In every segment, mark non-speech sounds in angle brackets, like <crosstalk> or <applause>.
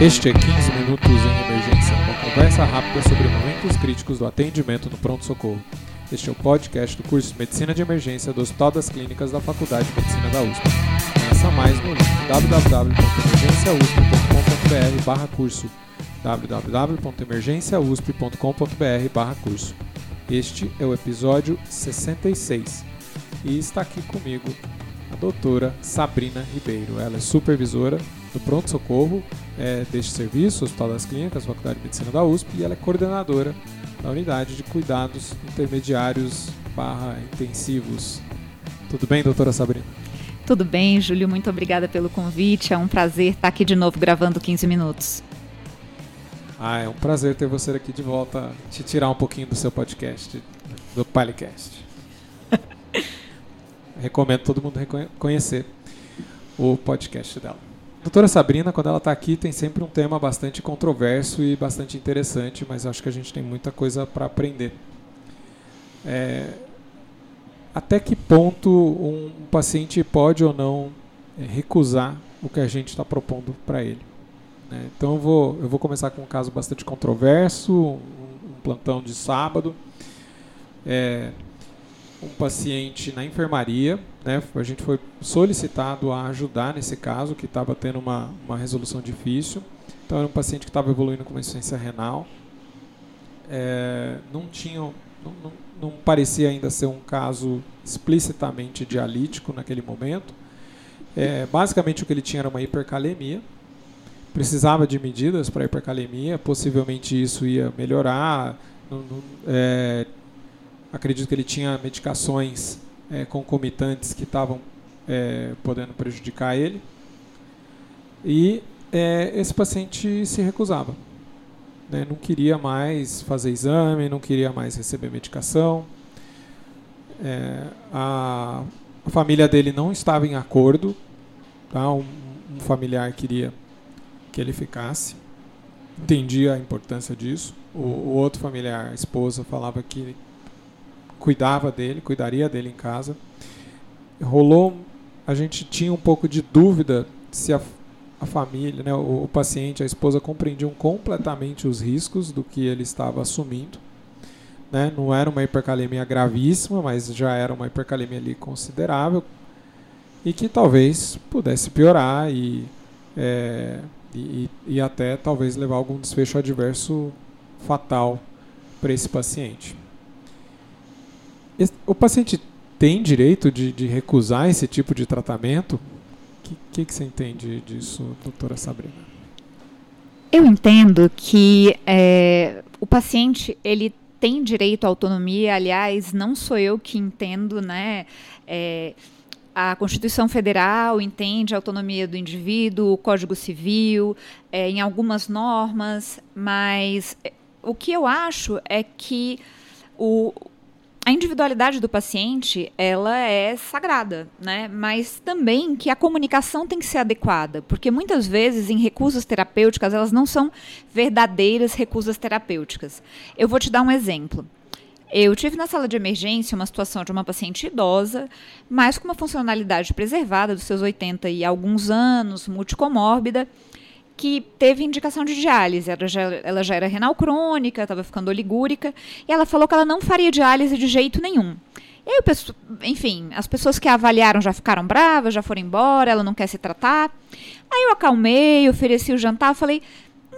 Este é 15 Minutos em Emergência, uma conversa rápida sobre momentos críticos do atendimento no pronto-socorro. Este é o podcast do curso de Medicina de Emergência do Hospital das Clínicas da Faculdade de Medicina da USP. Conheça mais no link www.emergenciausp.com.br curso www.emergenciausp.com.br curso. Este é o episódio 66 e está aqui comigo a doutora Sabrina Ribeiro. Ela é supervisora do pronto-socorro é, deste serviço, Hospital das Clínicas, Faculdade de Medicina da USP, e ela é coordenadora da unidade de cuidados intermediários barra intensivos. Tudo bem, doutora Sabrina? Tudo bem, Júlio, muito obrigada pelo convite. É um prazer estar aqui de novo gravando 15 minutos. Ah, é um prazer ter você aqui de volta, te tirar um pouquinho do seu podcast, do Palicast. <laughs> Recomendo todo mundo conhecer o podcast dela. Doutora Sabrina, quando ela está aqui, tem sempre um tema bastante controverso e bastante interessante, mas acho que a gente tem muita coisa para aprender. É, até que ponto um paciente pode ou não é, recusar o que a gente está propondo para ele? Né? Então eu vou, eu vou começar com um caso bastante controverso, um, um plantão de sábado. É, um paciente na enfermaria, né? A gente foi solicitado a ajudar nesse caso, que estava tendo uma, uma resolução difícil. Então era um paciente que estava evoluindo com uma insuficiência renal. É, não tinha, não, não, não, parecia ainda ser um caso explicitamente dialítico naquele momento. É, basicamente o que ele tinha era uma hipercalemia. Precisava de medidas para hipercalemia, possivelmente isso ia melhorar. Não, é, acredito que ele tinha medicações é, concomitantes que estavam é, podendo prejudicar ele. E é, esse paciente se recusava. Né? Não queria mais fazer exame, não queria mais receber medicação. É, a, a, família dele não estava em acordo. Tá? Um, um familiar queria que ele ficasse. Entendia a importância disso. O, o outro familiar, a esposa, falava que cuidava dele, cuidaria dele em casa. Rolou, a gente tinha um pouco de dúvida se a, a família, né, o, o paciente, a esposa compreendiam completamente os riscos do que ele estava assumindo. Né? Não era uma hipercalemia gravíssima, mas já era uma hipercalemia ali considerável e que talvez pudesse piorar e, é, e, e até talvez levar algum desfecho adverso fatal para esse paciente. O paciente tem direito de, de recusar esse tipo de tratamento? O que, que, que, você entende disso, doutora Sabrina? Eu entendo que é, o paciente ele tem direito à autonomia. Aliás, não sou eu que entendo, né? É, a Constituição Federal entende a autonomia do indivíduo, o Código Civil, é, em algumas normas, mas é, o que eu acho é que o, a individualidade do paciente ela é sagrada, né? Mas também que a comunicação tem que ser adequada, porque muitas vezes em recusas terapêuticas elas não são verdadeiras recusas terapêuticas. Eu vou te dar um exemplo. Eu tive na sala de emergência uma situação de uma paciente idosa, mas com uma funcionalidade preservada dos seus 80 e alguns anos, multicomórbida, que teve indicação de diálise. Ela já, ela já era renal crônica, estava ficando oligúrica, e ela falou que ela não faria diálise de jeito nenhum. E aí, enfim, as pessoas que a avaliaram já ficaram bravas, já foram embora, ela não quer se tratar. Aí eu acalmei, ofereci o jantar, falei,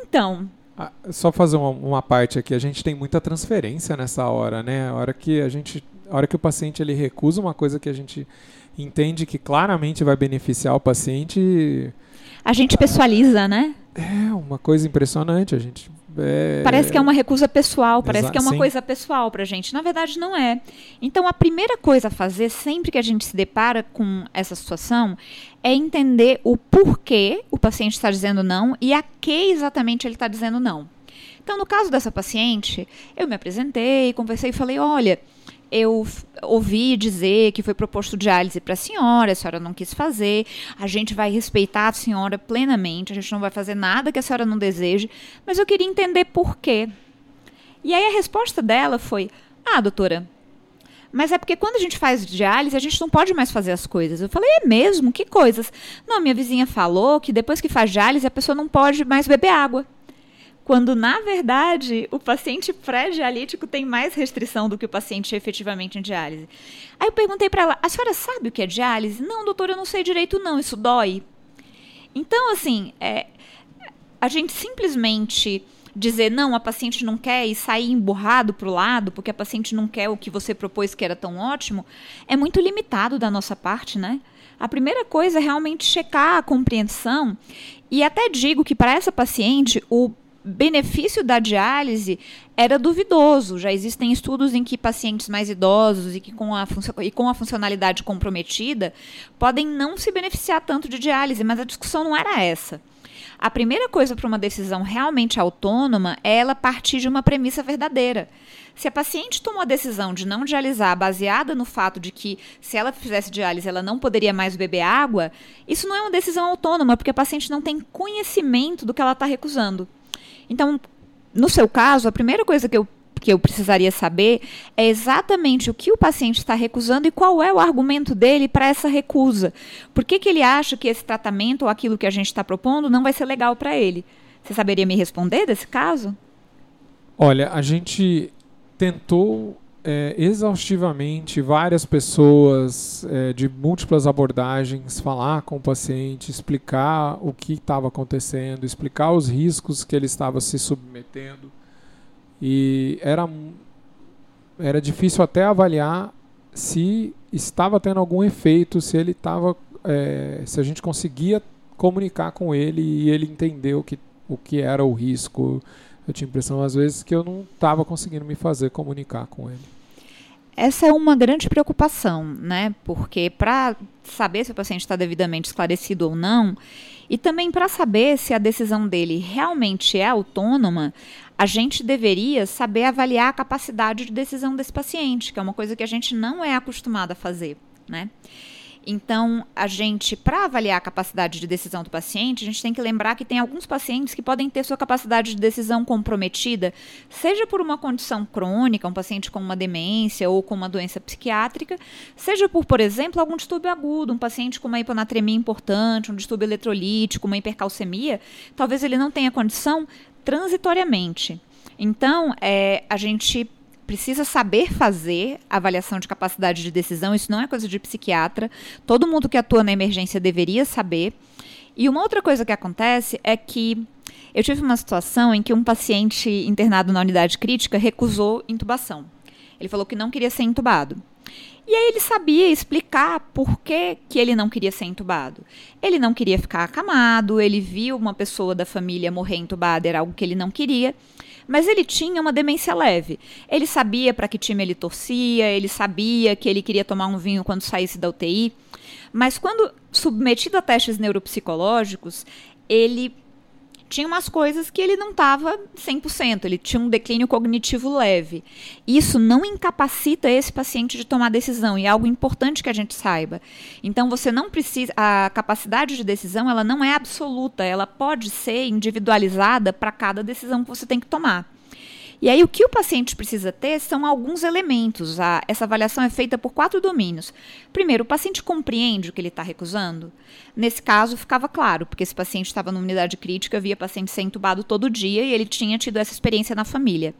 então, ah, só fazer uma, uma, parte aqui, a gente tem muita transferência nessa hora, né? A hora que a gente, a hora que o paciente ele recusa uma coisa que a gente entende que claramente vai beneficiar o paciente, a gente pessoaliza, né? É uma coisa impressionante. A gente é... Parece que é uma recusa pessoal, parece Exa que é uma sim. coisa pessoal para a gente. Na verdade, não é. Então, a primeira coisa a fazer, sempre que a gente se depara com essa situação, é entender o porquê o paciente está dizendo não e a que exatamente ele está dizendo não. Então, no caso dessa paciente, eu me apresentei, conversei e falei: olha, eu ouvi dizer que foi proposto diálise para a senhora, a senhora não quis fazer, a gente vai respeitar a senhora plenamente, a gente não vai fazer nada que a senhora não deseje, mas eu queria entender por quê. E aí a resposta dela foi: Ah, doutora, Mas é porque quando a gente faz diálise, a gente não pode mais fazer as coisas. Eu falei, é mesmo? Que coisas? Não, minha vizinha falou que depois que faz diálise, a pessoa não pode mais beber água. Quando, na verdade, o paciente pré-dialítico tem mais restrição do que o paciente efetivamente em diálise. Aí eu perguntei para ela, a senhora sabe o que é diálise? Não, doutor, eu não sei direito não, isso dói. Então, assim, é, a gente simplesmente dizer não, a paciente não quer e sair emburrado para o lado porque a paciente não quer o que você propôs que era tão ótimo, é muito limitado da nossa parte, né? A primeira coisa é realmente checar a compreensão e até digo que para essa paciente o benefício da diálise era duvidoso. Já existem estudos em que pacientes mais idosos e que com a, e com a funcionalidade comprometida podem não se beneficiar tanto de diálise, mas a discussão não era essa. A primeira coisa para uma decisão realmente autônoma é ela partir de uma premissa verdadeira. Se a paciente tomou a decisão de não dialisar baseada no fato de que se ela fizesse diálise ela não poderia mais beber água, isso não é uma decisão autônoma, porque a paciente não tem conhecimento do que ela está recusando. Então, no seu caso, a primeira coisa que eu que eu precisaria saber é exatamente o que o paciente está recusando e qual é o argumento dele para essa recusa. Por que, que ele acha que esse tratamento ou aquilo que a gente está propondo não vai ser legal para ele? Você saberia me responder desse caso? Olha, a gente tentou é, exaustivamente várias pessoas é, de múltiplas abordagens falar com o paciente, explicar o que estava acontecendo, explicar os riscos que ele estava se submetendo e era, era difícil até avaliar se estava tendo algum efeito, se ele estava. É, se a gente conseguia comunicar com ele e ele entendeu o que, o que era o risco. Eu tinha a impressão, às vezes, que eu não estava conseguindo me fazer comunicar com ele. Essa é uma grande preocupação, né? Porque para saber se o paciente está devidamente esclarecido ou não, e também para saber se a decisão dele realmente é autônoma, a gente deveria saber avaliar a capacidade de decisão desse paciente, que é uma coisa que a gente não é acostumado a fazer, né? Então, a gente, para avaliar a capacidade de decisão do paciente, a gente tem que lembrar que tem alguns pacientes que podem ter sua capacidade de decisão comprometida, seja por uma condição crônica, um paciente com uma demência ou com uma doença psiquiátrica, seja por, por exemplo, algum distúrbio agudo, um paciente com uma hiponatremia importante, um distúrbio eletrolítico, uma hipercalcemia, talvez ele não tenha condição transitoriamente. Então, é, a gente precisa saber fazer avaliação de capacidade de decisão, isso não é coisa de psiquiatra. Todo mundo que atua na emergência deveria saber. E uma outra coisa que acontece é que eu tive uma situação em que um paciente internado na unidade crítica recusou intubação. Ele falou que não queria ser intubado. E aí ele sabia explicar por que, que ele não queria ser entubado. Ele não queria ficar acamado, ele viu uma pessoa da família morrer entubada, era algo que ele não queria. Mas ele tinha uma demência leve. Ele sabia para que time ele torcia, ele sabia que ele queria tomar um vinho quando saísse da UTI. Mas quando submetido a testes neuropsicológicos, ele tinha umas coisas que ele não estava 100%, ele tinha um declínio cognitivo leve. Isso não incapacita esse paciente de tomar decisão e é algo importante que a gente saiba. Então você não precisa a capacidade de decisão, ela não é absoluta, ela pode ser individualizada para cada decisão que você tem que tomar. E aí, o que o paciente precisa ter são alguns elementos. A, essa avaliação é feita por quatro domínios. Primeiro, o paciente compreende o que ele está recusando? Nesse caso, ficava claro, porque esse paciente estava numa unidade crítica, via paciente ser entubado todo dia e ele tinha tido essa experiência na família.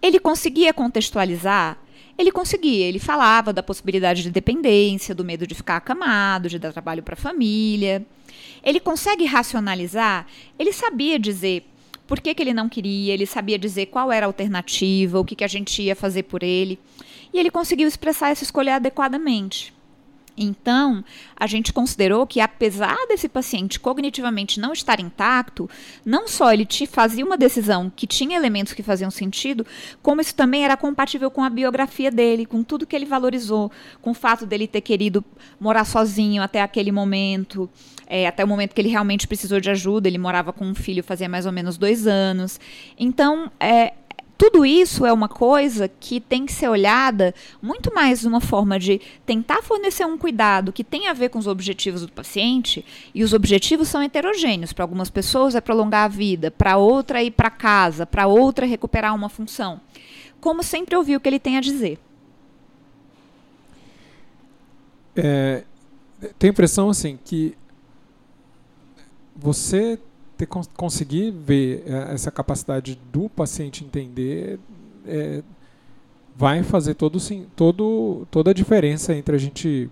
Ele conseguia contextualizar? Ele conseguia, ele falava da possibilidade de dependência, do medo de ficar acamado, de dar trabalho para a família. Ele consegue racionalizar? Ele sabia dizer por que, que ele não queria, ele sabia dizer qual era a alternativa, o que, que a gente ia fazer por ele. E ele conseguiu expressar essa escolha adequadamente. Então, a gente considerou que, apesar desse paciente cognitivamente não estar intacto, não só ele te fazia uma decisão que tinha elementos que faziam sentido, como isso também era compatível com a biografia dele, com tudo que ele valorizou, com o fato dele ter querido morar sozinho até aquele momento, é, até o momento que ele realmente precisou de ajuda. Ele morava com um filho fazia mais ou menos dois anos. Então, é, tudo isso é uma coisa que tem que ser olhada muito mais de uma forma de tentar fornecer um cuidado que tem a ver com os objetivos do paciente, e os objetivos são heterogêneos. Para algumas pessoas é prolongar a vida, para outra é ir para casa, para outra é recuperar uma função. Como sempre ouvir o que ele tem a dizer. É, tenho a impressão assim que você ter, conseguir ver é, essa capacidade do paciente entender é, vai fazer todo, sim, todo, toda a diferença entre a gente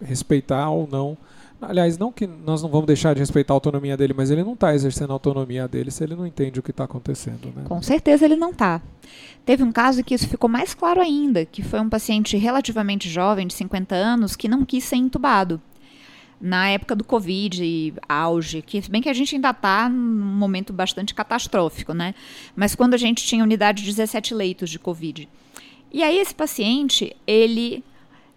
respeitar ou não. Aliás, não que nós não vamos deixar de respeitar a autonomia dele, mas ele não está exercendo a autonomia dele se ele não entende o que está acontecendo. Né? Com certeza ele não está. Teve um caso que isso ficou mais claro ainda, que foi um paciente relativamente jovem, de 50 anos, que não quis ser entubado na época do Covid, auge, que bem que a gente ainda está num momento bastante catastrófico, né? Mas quando a gente tinha unidade de 17 leitos de Covid. E aí esse paciente, ele,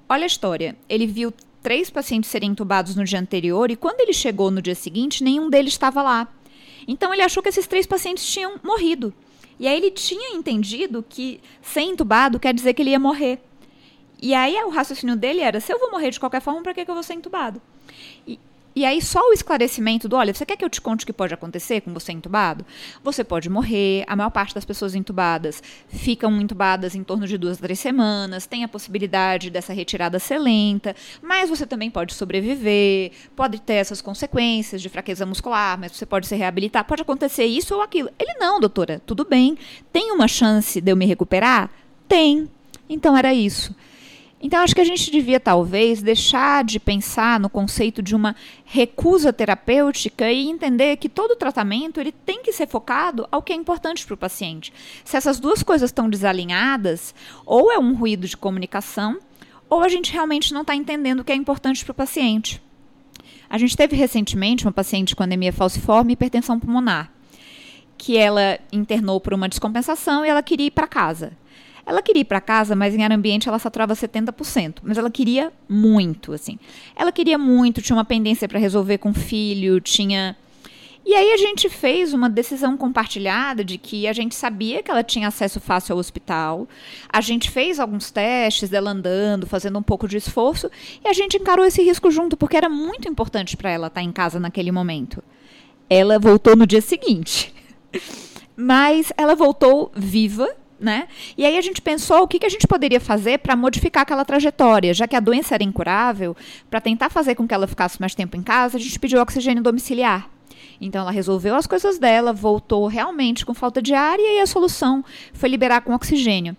olha a história, ele viu três pacientes serem entubados no dia anterior e quando ele chegou no dia seguinte, nenhum deles estava lá. Então ele achou que esses três pacientes tinham morrido. E aí ele tinha entendido que ser entubado quer dizer que ele ia morrer. E aí o raciocínio dele era: se eu vou morrer de qualquer forma, para que, que eu vou ser entubado? E, e aí só o esclarecimento do, olha, você quer que eu te conte o que pode acontecer com você entubado? Você pode morrer, a maior parte das pessoas entubadas ficam entubadas em torno de duas, três semanas, tem a possibilidade dessa retirada ser lenta, mas você também pode sobreviver, pode ter essas consequências de fraqueza muscular, mas você pode se reabilitar, pode acontecer isso ou aquilo. Ele, não, doutora, tudo bem, tem uma chance de eu me recuperar? Tem. Então era isso. Então, acho que a gente devia, talvez, deixar de pensar no conceito de uma recusa terapêutica e entender que todo tratamento ele tem que ser focado ao que é importante para o paciente. Se essas duas coisas estão desalinhadas, ou é um ruído de comunicação, ou a gente realmente não está entendendo o que é importante para o paciente. A gente teve recentemente uma paciente com anemia falciforme e hipertensão pulmonar, que ela internou por uma descompensação e ela queria ir para casa. Ela queria ir para casa, mas em ar ambiente ela saturava 70%. Mas ela queria muito, assim. Ela queria muito, tinha uma pendência para resolver com o filho, tinha. E aí a gente fez uma decisão compartilhada de que a gente sabia que ela tinha acesso fácil ao hospital. A gente fez alguns testes dela andando, fazendo um pouco de esforço, e a gente encarou esse risco junto, porque era muito importante para ela estar em casa naquele momento. Ela voltou no dia seguinte. <laughs> Mas ela voltou viva né? E aí a gente pensou o que, que a gente poderia fazer para modificar aquela trajetória, já que a doença era incurável, para tentar fazer com que ela ficasse mais tempo em casa, a gente pediu oxigênio domiciliar. Então ela resolveu as coisas dela, voltou realmente com falta de ar e aí a solução foi liberar com oxigênio.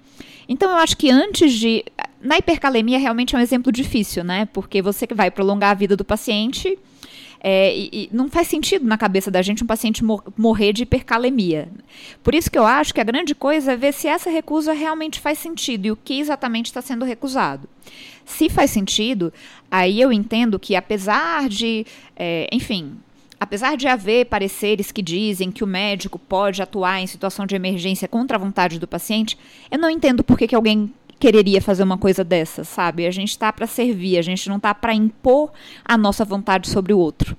Então eu acho que antes de na hipercalemia realmente é um exemplo difícil, né? Porque você vai prolongar a vida do paciente, é, e, e, não faz sentido na cabeça da gente um paciente mor morrer de hipercalemia. Por isso que eu acho que a grande coisa é ver se essa recusa realmente faz sentido e o que exatamente está sendo recusado. Se faz sentido, aí eu entendo que apesar de, é, enfim, Apesar de haver pareceres que dizem que o médico pode atuar em situação de emergência contra a vontade do paciente, eu não entendo por que, que alguém quereria fazer uma coisa dessa, sabe? A gente está para servir, a gente não está para impor a nossa vontade sobre o outro.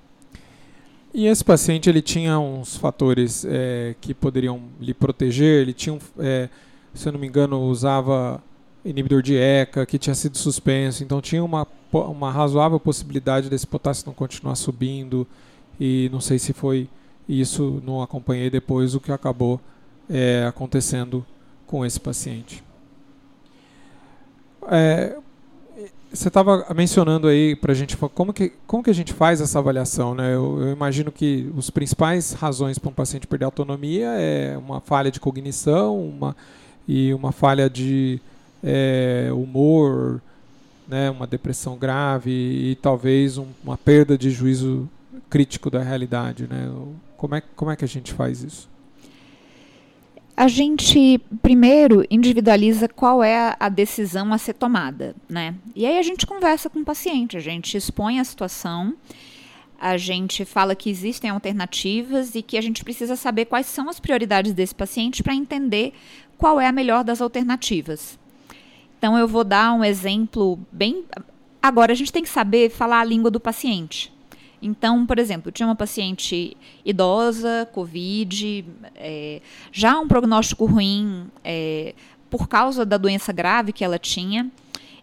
E esse paciente ele tinha uns fatores é, que poderiam lhe proteger. Ele tinha, é, se eu não me engano, usava inibidor de ECA que tinha sido suspenso. Então tinha uma, uma razoável possibilidade desse potássio não continuar subindo. E não sei se foi isso, não acompanhei depois o que acabou é, acontecendo com esse paciente. É, você estava mencionando aí para a gente como que, como que a gente faz essa avaliação, né? Eu, eu imagino que os principais razões para um paciente perder autonomia é uma falha de cognição, uma e uma falha de é, humor, né? Uma depressão grave e, talvez um, uma perda de juízo crítico da realidade, né? Como é como é que a gente faz isso? A gente primeiro individualiza qual é a decisão a ser tomada, né? E aí a gente conversa com o paciente, a gente expõe a situação, a gente fala que existem alternativas e que a gente precisa saber quais são as prioridades desse paciente para entender qual é a melhor das alternativas. Então eu vou dar um exemplo bem. Agora a gente tem que saber falar a língua do paciente. Então, por exemplo, tinha uma paciente idosa, Covid, é, já um prognóstico ruim é, por causa da doença grave que ela tinha.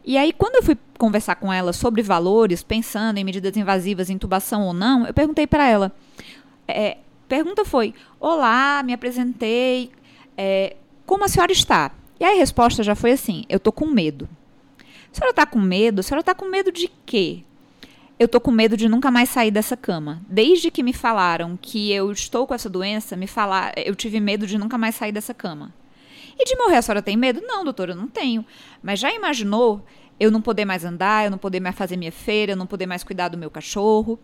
E aí, quando eu fui conversar com ela sobre valores, pensando em medidas invasivas, intubação ou não, eu perguntei para ela. É, pergunta foi: Olá, me apresentei, é, como a senhora está? E aí a resposta já foi assim: Eu tô com medo. A senhora está com medo? A senhora está com medo de quê? Eu estou com medo de nunca mais sair dessa cama. Desde que me falaram que eu estou com essa doença, me falar, eu tive medo de nunca mais sair dessa cama. E de morrer a senhora tem medo? Não, doutora, eu não tenho. Mas já imaginou eu não poder mais andar, eu não poder mais fazer minha feira, eu não poder mais cuidar do meu cachorro?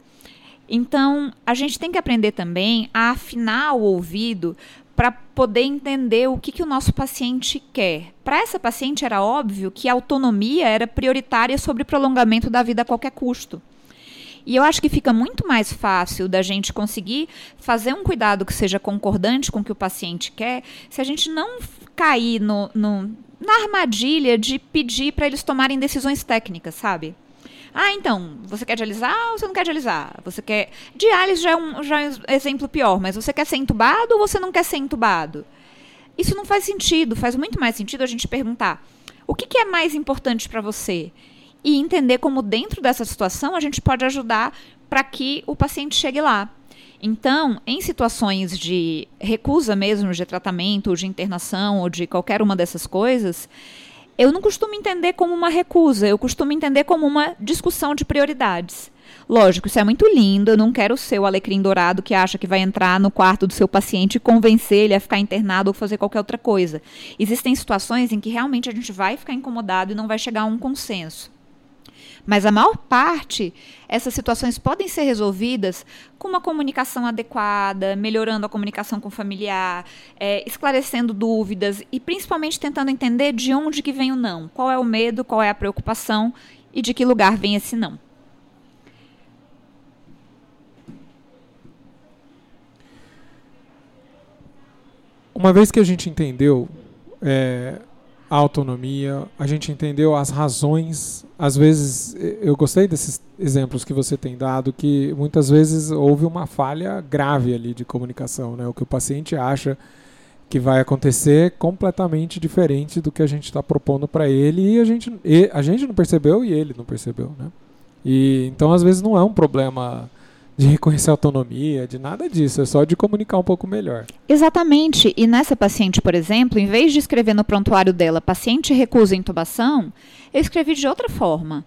Então, a gente tem que aprender também a afinar o ouvido para poder entender o que, que o nosso paciente quer. Para essa paciente era óbvio que a autonomia era prioritária sobre prolongamento da vida a qualquer custo. E eu acho que fica muito mais fácil da gente conseguir fazer um cuidado que seja concordante com o que o paciente quer, se a gente não cair no, no na armadilha de pedir para eles tomarem decisões técnicas, sabe? Ah, então, você quer dialisar ou você não quer dialisar? Você quer. Diálise já é um, já é um exemplo pior, mas você quer ser entubado ou você não quer ser entubado? Isso não faz sentido. Faz muito mais sentido a gente perguntar: o que, que é mais importante para você? E entender como, dentro dessa situação, a gente pode ajudar para que o paciente chegue lá. Então, em situações de recusa mesmo de tratamento, de internação, ou de qualquer uma dessas coisas, eu não costumo entender como uma recusa, eu costumo entender como uma discussão de prioridades. Lógico, isso é muito lindo. Eu não quero ser o alecrim dourado que acha que vai entrar no quarto do seu paciente e convencer ele a ficar internado ou fazer qualquer outra coisa. Existem situações em que realmente a gente vai ficar incomodado e não vai chegar a um consenso. Mas a maior parte, essas situações podem ser resolvidas com uma comunicação adequada, melhorando a comunicação com o familiar, é, esclarecendo dúvidas e principalmente tentando entender de onde que vem o não, qual é o medo, qual é a preocupação e de que lugar vem esse não. Uma vez que a gente entendeu é, a autonomia, a gente entendeu as razões. Às vezes, eu gostei desses exemplos que você tem dado, que muitas vezes houve uma falha grave ali de comunicação, né? O que o paciente acha que vai acontecer completamente diferente do que a gente está propondo para ele e a gente, e a gente não percebeu e ele não percebeu, né? E então às vezes não é um problema de reconhecer autonomia, de nada disso, é só de comunicar um pouco melhor. Exatamente. E nessa paciente, por exemplo, em vez de escrever no prontuário dela paciente recusa intubação, eu escrevi de outra forma.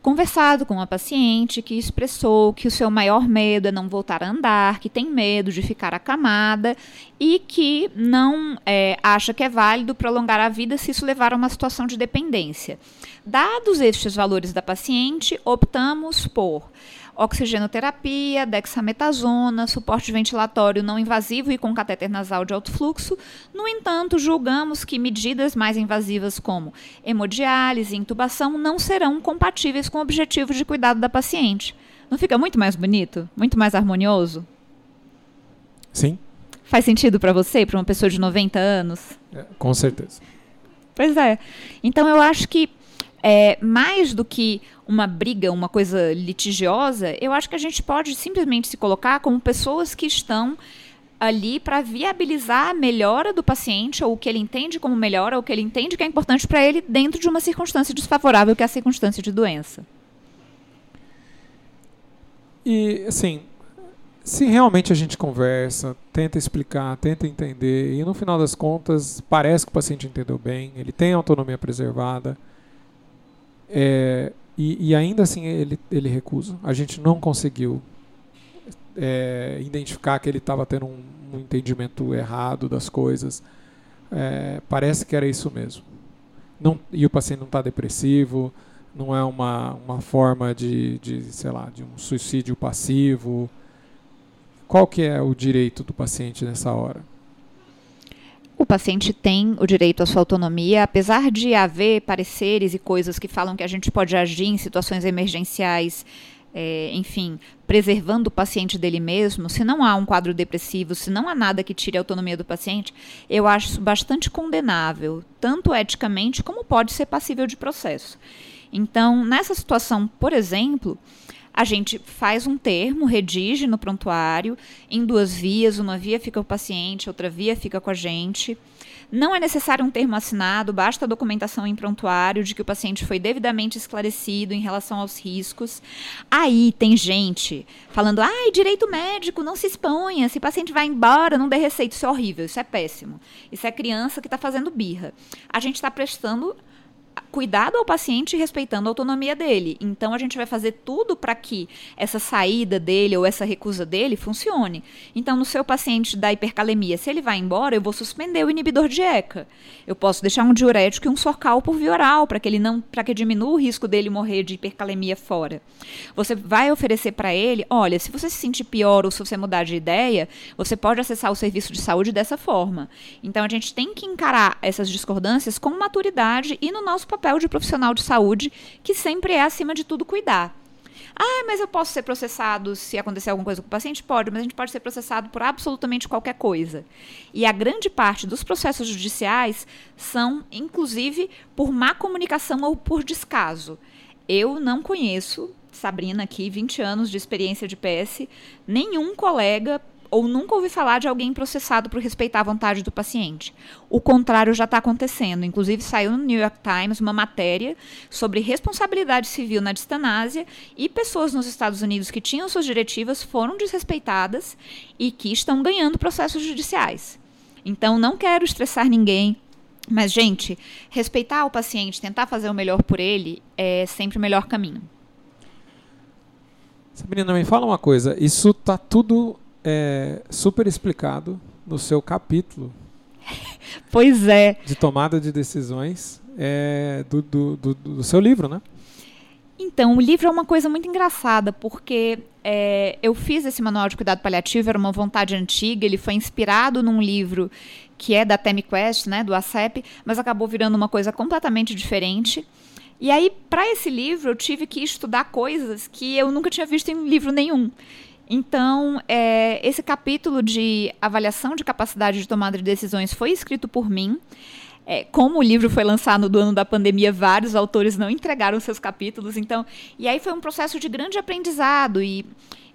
Conversado com uma paciente que expressou que o seu maior medo é não voltar a andar, que tem medo de ficar acamada e que não é, acha que é válido prolongar a vida se isso levar a uma situação de dependência. Dados estes valores da paciente, optamos por oxigenoterapia, dexametasona, suporte ventilatório não invasivo e com catéter nasal de alto fluxo. No entanto, julgamos que medidas mais invasivas como hemodiálise e intubação não serão compatíveis com o objetivo de cuidado da paciente. Não fica muito mais bonito? Muito mais harmonioso? Sim. Faz sentido para você, para uma pessoa de 90 anos? É, com certeza. Pois é. Então eu acho que é, mais do que uma briga, uma coisa litigiosa, eu acho que a gente pode simplesmente se colocar como pessoas que estão ali para viabilizar a melhora do paciente, ou o que ele entende como melhora, ou o que ele entende que é importante para ele dentro de uma circunstância desfavorável, que é a circunstância de doença. E, assim, se realmente a gente conversa, tenta explicar, tenta entender, e no final das contas parece que o paciente entendeu bem, ele tem autonomia preservada, é, e, e, ainda assim ele, ele recusa. A gente não conseguiu é, identificar que ele estava tendo um, um, entendimento errado das coisas. É, parece que era isso mesmo. Não, e o paciente não está depressivo, não é uma, uma forma de, de, sei lá, de um suicídio passivo. Qual que é o direito do paciente nessa hora? O paciente tem o direito à sua autonomia, apesar de haver pareceres e coisas que falam que a gente pode agir em situações emergenciais, é, enfim, preservando o paciente dele mesmo, se não há um quadro depressivo, se não há nada que tire a autonomia do paciente, eu acho isso bastante condenável, tanto eticamente como pode ser passível de processo. Então, nessa situação, por exemplo, a gente faz um termo, redige no prontuário, em duas vias, uma via fica o paciente, outra via fica com a gente. Não é necessário um termo assinado, basta a documentação em prontuário de que o paciente foi devidamente esclarecido em relação aos riscos. Aí tem gente falando, ai, direito médico, não se exponha, se o paciente vai embora, não dê receita, isso é horrível, isso é péssimo. Isso é criança que está fazendo birra. A gente está prestando cuidado ao paciente respeitando a autonomia dele. Então a gente vai fazer tudo para que essa saída dele ou essa recusa dele funcione. Então no seu paciente da hipercalemia, se ele vai embora, eu vou suspender o inibidor de ECA. Eu posso deixar um diurético e um sorcal por via oral para que ele não, para que diminua o risco dele morrer de hipercalemia fora. Você vai oferecer para ele, olha, se você se sentir pior ou se você mudar de ideia, você pode acessar o serviço de saúde dessa forma. Então a gente tem que encarar essas discordâncias com maturidade e no nosso papel papel de profissional de saúde, que sempre é, acima de tudo, cuidar. Ah, mas eu posso ser processado se acontecer alguma coisa com o paciente? Pode, mas a gente pode ser processado por absolutamente qualquer coisa. E a grande parte dos processos judiciais são, inclusive, por má comunicação ou por descaso. Eu não conheço, Sabrina aqui, 20 anos de experiência de PS, nenhum colega ou nunca ouvi falar de alguém processado por respeitar a vontade do paciente. O contrário já está acontecendo. Inclusive, saiu no New York Times uma matéria sobre responsabilidade civil na distanásia e pessoas nos Estados Unidos que tinham suas diretivas foram desrespeitadas e que estão ganhando processos judiciais. Então, não quero estressar ninguém. Mas, gente, respeitar o paciente, tentar fazer o melhor por ele, é sempre o melhor caminho. Sabrina, me fala uma coisa. Isso está tudo é super explicado no seu capítulo. <laughs> Pois é. De tomada de decisões é, do, do, do, do, seu livro, né? Então, o livro é uma coisa muito engraçada, porque é, eu fiz esse manual de cuidado paliativo, era uma vontade antiga, ele foi inspirado num livro que é da TemiQuest, né, do ACEP, mas acabou virando uma coisa completamente diferente. E aí, para esse livro, eu tive que estudar coisas que eu nunca tinha visto em livro nenhum. Então, é, esse capítulo de avaliação de capacidade de tomada de decisões foi escrito por mim. É, como o livro foi lançado no ano da pandemia, vários autores não entregaram seus capítulos. Então, e aí foi um processo de grande aprendizado e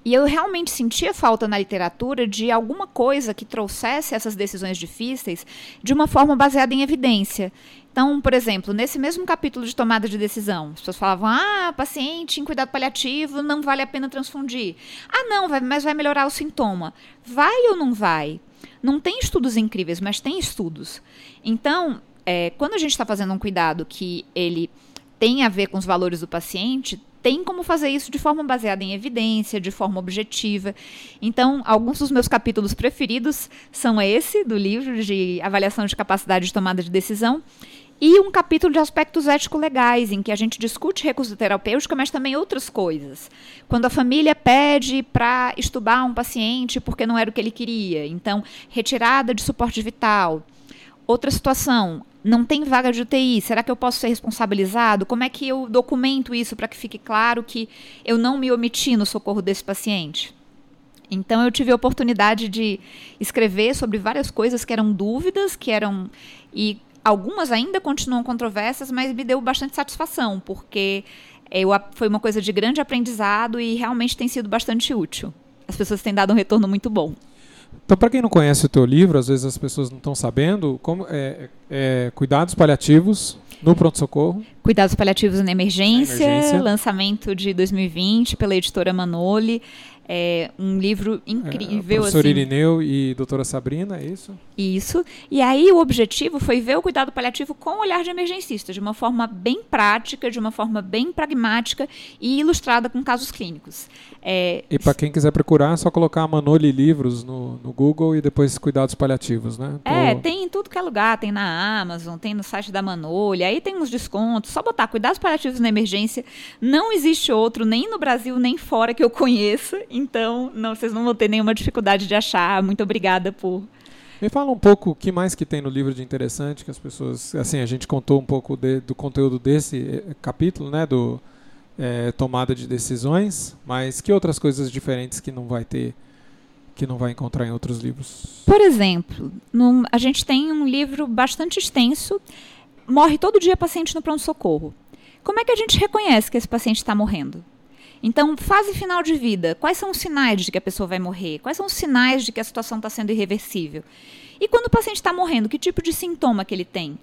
e eu realmente sentia falta na literatura de alguma coisa que trouxesse essas decisões difíceis de uma forma baseada em evidência. Então, por exemplo, nesse mesmo capítulo de tomada de decisão, as pessoas falavam: ah, paciente em cuidado paliativo não vale a pena transfundir. Ah, não, mas vai melhorar o sintoma. Vai ou não vai? Não tem estudos incríveis, mas tem estudos. Então, é, quando a gente está fazendo um cuidado que ele tem a ver com os valores do paciente, tem como fazer isso de forma baseada em evidência, de forma objetiva. Então, alguns dos meus capítulos preferidos são esse, do livro de avaliação de capacidade de tomada de decisão, e um capítulo de aspectos ético-legais, em que a gente discute recurso terapêutico, mas também outras coisas. Quando a família pede para estubar um paciente porque não era o que ele queria, então, retirada de suporte vital. Outra situação, não tem vaga de UTI, será que eu posso ser responsabilizado? Como é que eu documento isso para que fique claro que eu não me omiti no socorro desse paciente? Então eu tive a oportunidade de escrever sobre várias coisas que eram dúvidas, que eram e algumas ainda continuam controversas, mas me deu bastante satisfação, porque eu, foi uma coisa de grande aprendizado e realmente tem sido bastante útil. As pessoas têm dado um retorno muito bom. Então, para quem não conhece o teu livro, às vezes as pessoas não estão sabendo, como é, é, cuidados paliativos no pronto-socorro. Cuidados paliativos na emergência, emergência, lançamento de 2020 pela editora Manoli. É um livro incrível. É, professor assim. Irineu e doutora Sabrina, é isso? Isso. E aí o objetivo foi ver o cuidado paliativo com o olhar de emergencista, de uma forma bem prática, de uma forma bem pragmática e ilustrada com casos clínicos. É, e para quem quiser procurar, é só colocar Manoli Livros no, no Google e depois cuidados paliativos, né? É, tem em tudo que é lugar, tem na Amazon, tem no site da Manoli, aí tem uns descontos, só botar cuidados paliativos na emergência. Não existe outro, nem no Brasil, nem fora que eu conheça. Então, não, vocês não vão ter nenhuma dificuldade de achar. Muito obrigada por. Me fala um pouco o que mais que tem no livro de interessante que as pessoas, assim, a gente contou um pouco de, do conteúdo desse eh, capítulo, né, do é, tomada de decisões, mas que outras coisas diferentes que não vai ter, que não vai encontrar em outros livros? Por exemplo, num, a gente tem um livro bastante extenso, morre todo dia paciente no pronto socorro. Como é que a gente reconhece que esse paciente está morrendo? Então, fase final de vida, quais são os sinais de que a pessoa vai morrer? Quais são os sinais de que a situação está sendo irreversível? E quando o paciente está morrendo, que tipo de sintoma que ele tem?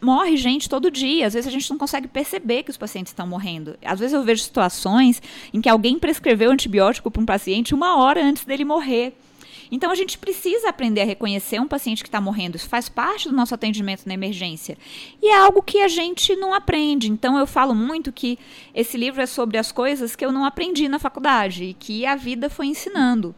Morre gente todo dia, às vezes a gente não consegue perceber que os pacientes estão morrendo. Às vezes eu vejo situações em que alguém prescreveu antibiótico para um paciente uma hora antes dele morrer. Então a gente precisa aprender a reconhecer um paciente que está morrendo. Isso faz parte do nosso atendimento na emergência. E é algo que a gente não aprende. Então eu falo muito que esse livro é sobre as coisas que eu não aprendi na faculdade e que a vida foi ensinando.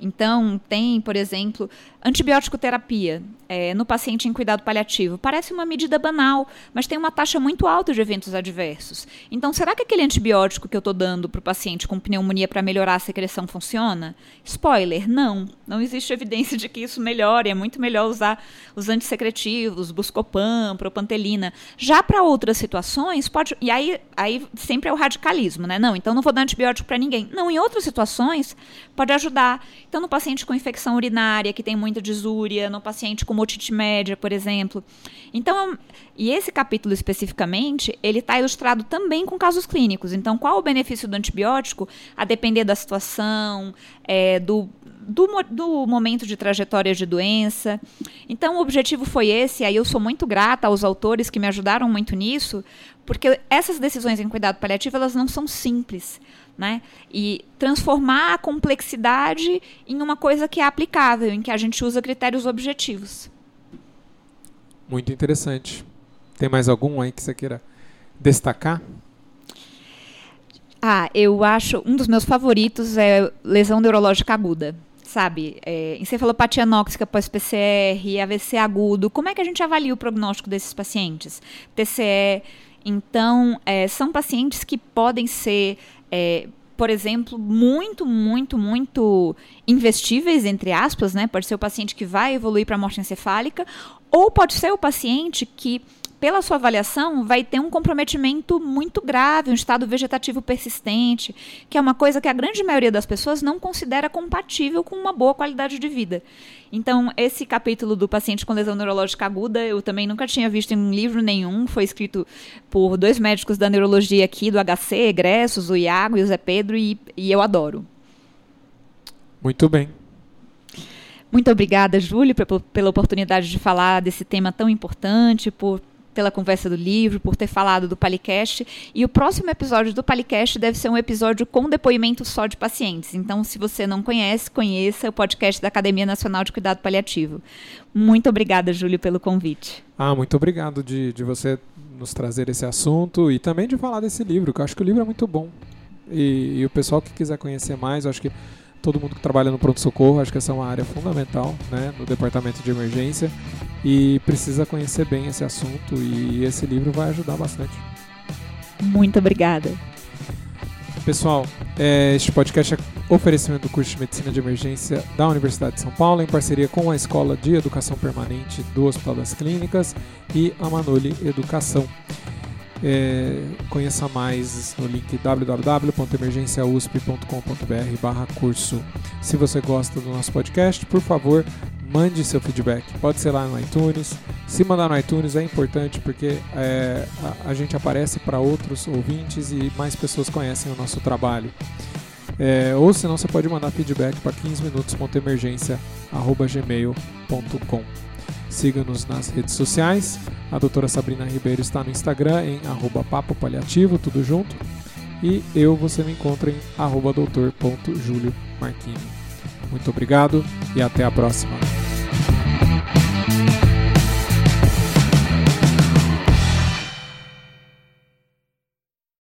Então, tem, por exemplo, Antibiótico terapia é, no paciente em cuidado paliativo parece uma medida banal, mas tem uma taxa muito alta de eventos adversos. Então, será que aquele antibiótico que eu estou dando para o paciente com pneumonia para melhorar a secreção funciona? Spoiler, não. Não existe <laughs> evidência de que isso melhore. É muito melhor usar os antissecretivos, Buscopan, Propantelina. Já para outras situações, pode. E aí, aí sempre é o radicalismo, né? Não, então não vou dar antibiótico para ninguém. Não, em outras situações, pode ajudar. Então, no paciente com infecção urinária, que tem muito muita disúria, no paciente com otite média, por exemplo. Então, e esse capítulo especificamente, ele está ilustrado também com casos clínicos. Então, qual o benefício do antibiótico? A depender da situação, é, do, do, do, momento de trajetória de doença. Então, o objetivo foi esse, aí eu sou muito grata aos autores que me ajudaram muito nisso, porque essas decisões em cuidado paliativo, elas não são simples né? E transformar a complexidade em uma coisa que é aplicável, em que a gente usa critérios objetivos. Muito interessante. Tem mais algum aí que você queira destacar? Ah, eu acho um dos meus favoritos é lesão neurológica aguda. Sabe, é, encefalopatia anóxica pós-PCR, AVC agudo, como é que a gente avalia o prognóstico desses pacientes? TCE. Então, é, são pacientes que podem ser é, por exemplo, muito, muito, muito investíveis, entre aspas, né? Pode ser o paciente que vai evoluir para a morte encefálica, ou pode ser o paciente que pela sua avaliação, vai ter um comprometimento muito grave, um estado vegetativo persistente, que é uma coisa que a grande maioria das pessoas não considera compatível com uma boa qualidade de vida. Então, esse capítulo do paciente com lesão neurológica aguda, eu também nunca tinha visto em livro nenhum. Foi escrito por dois médicos da neurologia aqui, do HC, egressos, o Iago e o Zé Pedro, e, e eu adoro. Muito bem. Muito obrigada, Júlio, pela oportunidade de falar desse tema tão importante, por pela conversa do livro, por ter falado do Palicast. E o próximo episódio do Palicast deve ser um episódio com depoimento só de pacientes. Então, se você não conhece, conheça o podcast da Academia Nacional de Cuidado Paliativo. Muito obrigada, Júlio, pelo convite. Ah, muito obrigado de, de você nos trazer esse assunto e também de falar desse livro, que eu acho que o livro é muito bom. E, e o pessoal que quiser conhecer mais, eu acho que todo mundo que trabalha no pronto-socorro, acho que essa é uma área fundamental né, no departamento de emergência e precisa conhecer bem esse assunto e esse livro vai ajudar bastante. Muito obrigada. Pessoal, é, este podcast é oferecimento do curso de Medicina de Emergência da Universidade de São Paulo, em parceria com a Escola de Educação Permanente do Hospital das Clínicas e a Manoli Educação. É, conheça mais no link www.emergenciausp.com.br barra curso. Se você gosta do nosso podcast, por favor, mande seu feedback. Pode ser lá no iTunes. Se mandar no iTunes é importante porque é, a, a, gente aparece para outros ouvintes e mais pessoas conhecem o nosso trabalho. É, ou senão você pode mandar feedback para 15minutos.emergência.gmail.com Siga-nos nas redes sociais. A doutora Sabrina Ribeiro está no Instagram em arroba papo paliativo, tudo junto. E eu você me encontra em arroba. Muito obrigado e até a próxima.